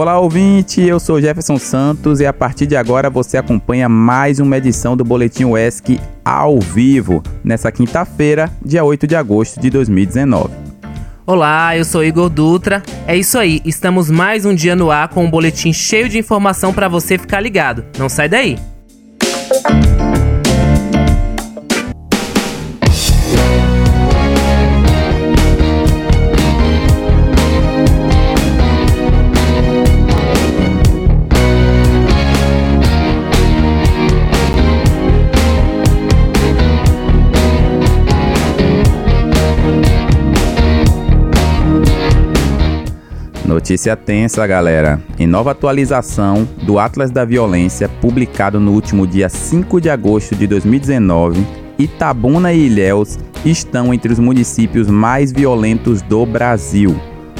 Olá, ouvinte, eu sou Jefferson Santos e a partir de agora você acompanha mais uma edição do Boletim UESC ao vivo, nessa quinta-feira, dia 8 de agosto de 2019. Olá, eu sou Igor Dutra. É isso aí, estamos mais um dia no ar com um boletim cheio de informação para você ficar ligado. Não sai daí! Música Notícia tensa, galera. Em nova atualização do Atlas da Violência, publicado no último dia 5 de agosto de 2019, Itabuna e Ilhéus estão entre os municípios mais violentos do Brasil.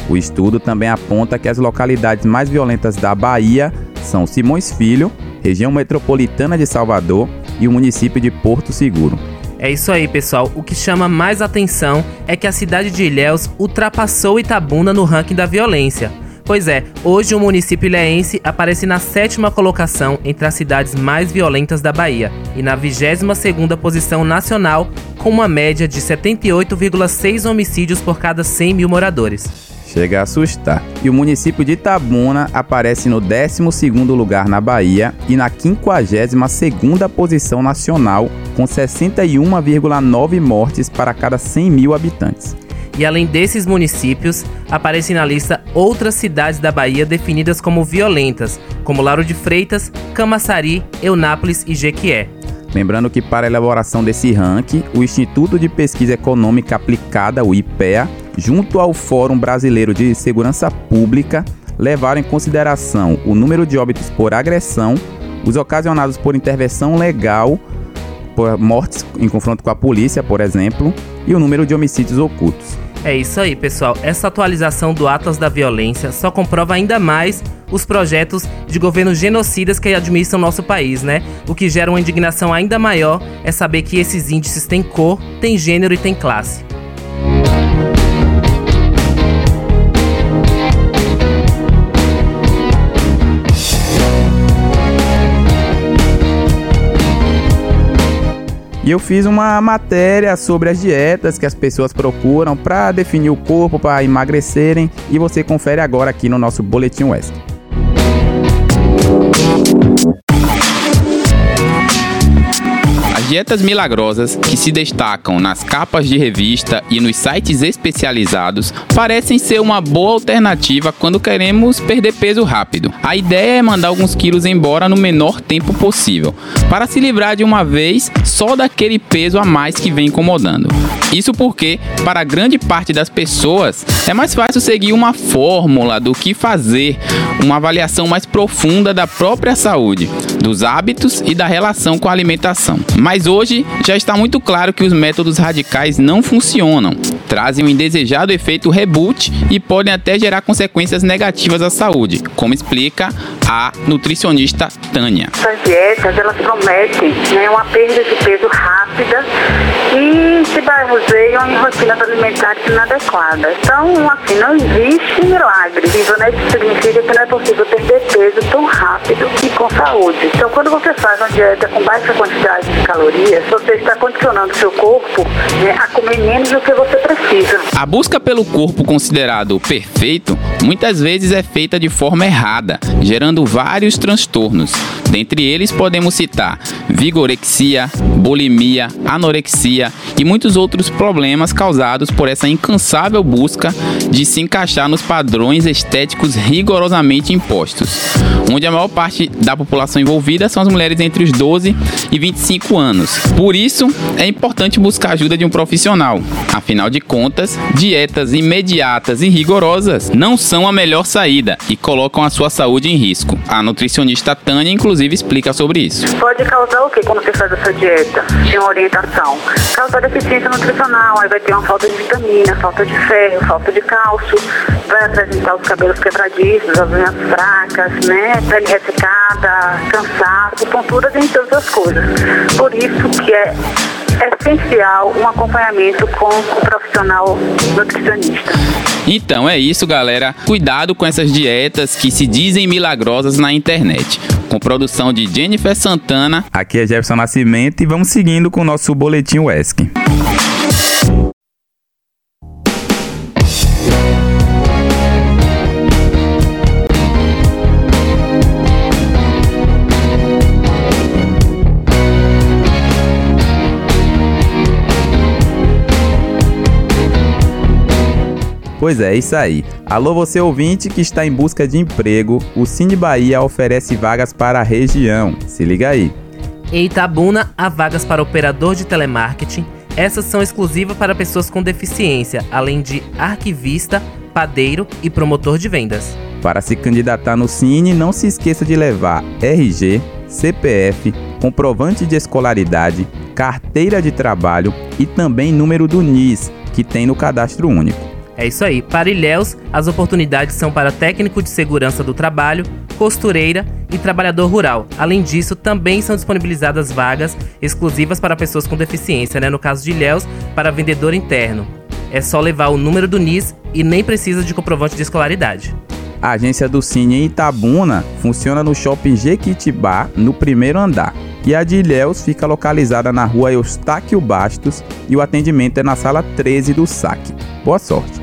O estudo também aponta que as localidades mais violentas da Bahia são Simões Filho, região metropolitana de Salvador e o município de Porto Seguro. É isso aí, pessoal. O que chama mais atenção é que a cidade de Ilhéus ultrapassou Itabuna no ranking da violência. Pois é, hoje o município ilhéense aparece na sétima colocação entre as cidades mais violentas da Bahia e na 22ª posição nacional, com uma média de 78,6 homicídios por cada 100 mil moradores. Chega a assustar. E o município de Itabuna aparece no 12º lugar na Bahia e na 52ª posição nacional, com 61,9 mortes para cada 100 mil habitantes. E além desses municípios, aparecem na lista outras cidades da Bahia definidas como violentas, como Lauro de Freitas, Camaçari, Eunápolis e Jequié. Lembrando que para a elaboração desse ranking, o Instituto de Pesquisa Econômica Aplicada, o IPEA, junto ao Fórum Brasileiro de Segurança Pública, levaram em consideração o número de óbitos por agressão, os ocasionados por intervenção legal, por mortes em confronto com a polícia, por exemplo, e o número de homicídios ocultos. É isso aí, pessoal. Essa atualização do Atlas da Violência só comprova ainda mais os projetos de governos genocidas que administram nosso país, né? O que gera uma indignação ainda maior é saber que esses índices têm cor, têm gênero e têm classe. E eu fiz uma matéria sobre as dietas que as pessoas procuram para definir o corpo, para emagrecerem, e você confere agora aqui no nosso Boletim West. Dietas milagrosas que se destacam nas capas de revista e nos sites especializados parecem ser uma boa alternativa quando queremos perder peso rápido. A ideia é mandar alguns quilos embora no menor tempo possível, para se livrar de uma vez só daquele peso a mais que vem incomodando. Isso porque, para grande parte das pessoas, é mais fácil seguir uma fórmula do que fazer uma avaliação mais profunda da própria saúde, dos hábitos e da relação com a alimentação. Mas hoje já está muito claro que os métodos radicais não funcionam, trazem um indesejado efeito reboot e podem até gerar consequências negativas à saúde, como explica a nutricionista Tânia. Essas dietas elas prometem né, uma perda de peso rápida e se baseiam em rotinas alimentares inadequadas. Então, assim, não existe milagre. Isso significa que não é possível perder peso tão rápido e com saúde. Então, quando você faz uma dieta com baixa quantidade de calorias, você está condicionando seu corpo né, a comer menos do que você precisa. A busca pelo corpo considerado perfeito muitas vezes é feita de forma errada, gerando vários transtornos. Dentre eles podemos citar vigorexia, bulimia, anorexia e muitos outros problemas causados por essa incansável busca de se encaixar nos padrões estéticos rigorosamente impostos, onde a maior parte da população envolvida são as mulheres entre os 12 e 25 anos. Por isso, é importante buscar a ajuda de um profissional. Afinal de contas, dietas imediatas e rigorosas não são a melhor saída e colocam a sua saúde em risco. A nutricionista Tânia, inclusive, explica sobre isso. Pode causar o que quando você faz essa dieta? Tem uma orientação. Causar deficiência nutricional, aí vai ter uma falta de vitamina, falta de ferro, falta de cálcio, vai apresentar os cabelos quebradiços, as unhas fracas, né? Pele ressecada, cansaço, tontura, entre todas as coisas. Por isso que é essencial um acompanhamento com o profissional nutricionista. Então é isso, galera. Cuidado com essas dietas que se dizem milagrosas na internet. Com produção de Jennifer Santana. Aqui é Jefferson Nascimento e vamos seguindo com o nosso boletim WESC. Pois é, isso aí. Alô você ouvinte que está em busca de emprego, o Cine Bahia oferece vagas para a região. Se liga aí. Em Itabuna, há vagas para operador de telemarketing. Essas são exclusivas para pessoas com deficiência, além de arquivista, padeiro e promotor de vendas. Para se candidatar no Cine, não se esqueça de levar RG, CPF, comprovante de escolaridade, carteira de trabalho e também número do NIS, que tem no cadastro único. É isso aí. Para Ilhéus, as oportunidades são para técnico de segurança do trabalho, costureira e trabalhador rural. Além disso, também são disponibilizadas vagas exclusivas para pessoas com deficiência, né? No caso de Ilhéus, para vendedor interno. É só levar o número do NIS e nem precisa de comprovante de escolaridade. A agência do Cine em Itabuna funciona no shopping Jequitibá, no primeiro andar. E a de Ilhéus fica localizada na rua Eustáquio Bastos e o atendimento é na sala 13 do SAC. Boa sorte!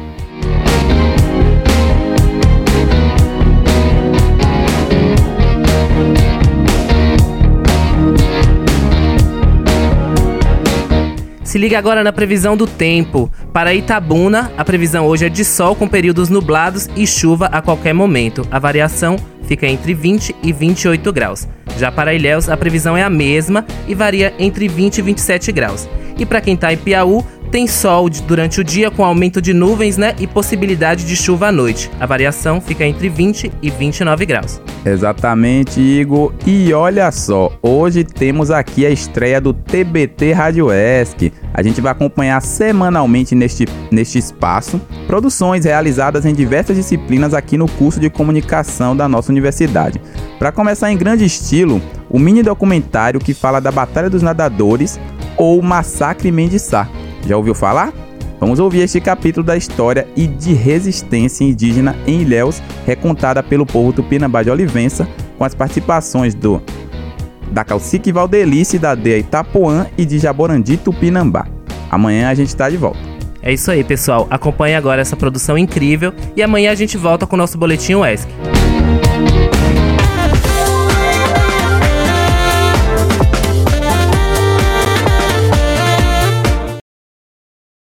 Se liga agora na previsão do tempo. Para Itabuna, a previsão hoje é de sol com períodos nublados e chuva a qualquer momento. A variação fica entre 20 e 28 graus. Já para Ilhéus, a previsão é a mesma e varia entre 20 e 27 graus. E para quem está em Piauí, tem sol durante o dia com aumento de nuvens, né, e possibilidade de chuva à noite. A variação fica entre 20 e 29 graus. Exatamente, Igor. E olha só, hoje temos aqui a estreia do TBT Rádio ESC. A gente vai acompanhar semanalmente neste, neste espaço produções realizadas em diversas disciplinas aqui no curso de comunicação da nossa universidade. Para começar em grande estilo, o mini documentário que fala da Batalha dos Nadadores ou Massacre Mendiçá. Já ouviu falar? Vamos ouvir este capítulo da história e de resistência indígena em Ilhéus, recontada pelo povo tupinambá de Olivença, com as participações do da Calcique Valdelice, da Deia Itapuã e de Jaborandi Tupinambá. Amanhã a gente está de volta. É isso aí, pessoal. Acompanhe agora essa produção incrível e amanhã a gente volta com o nosso boletim UESC.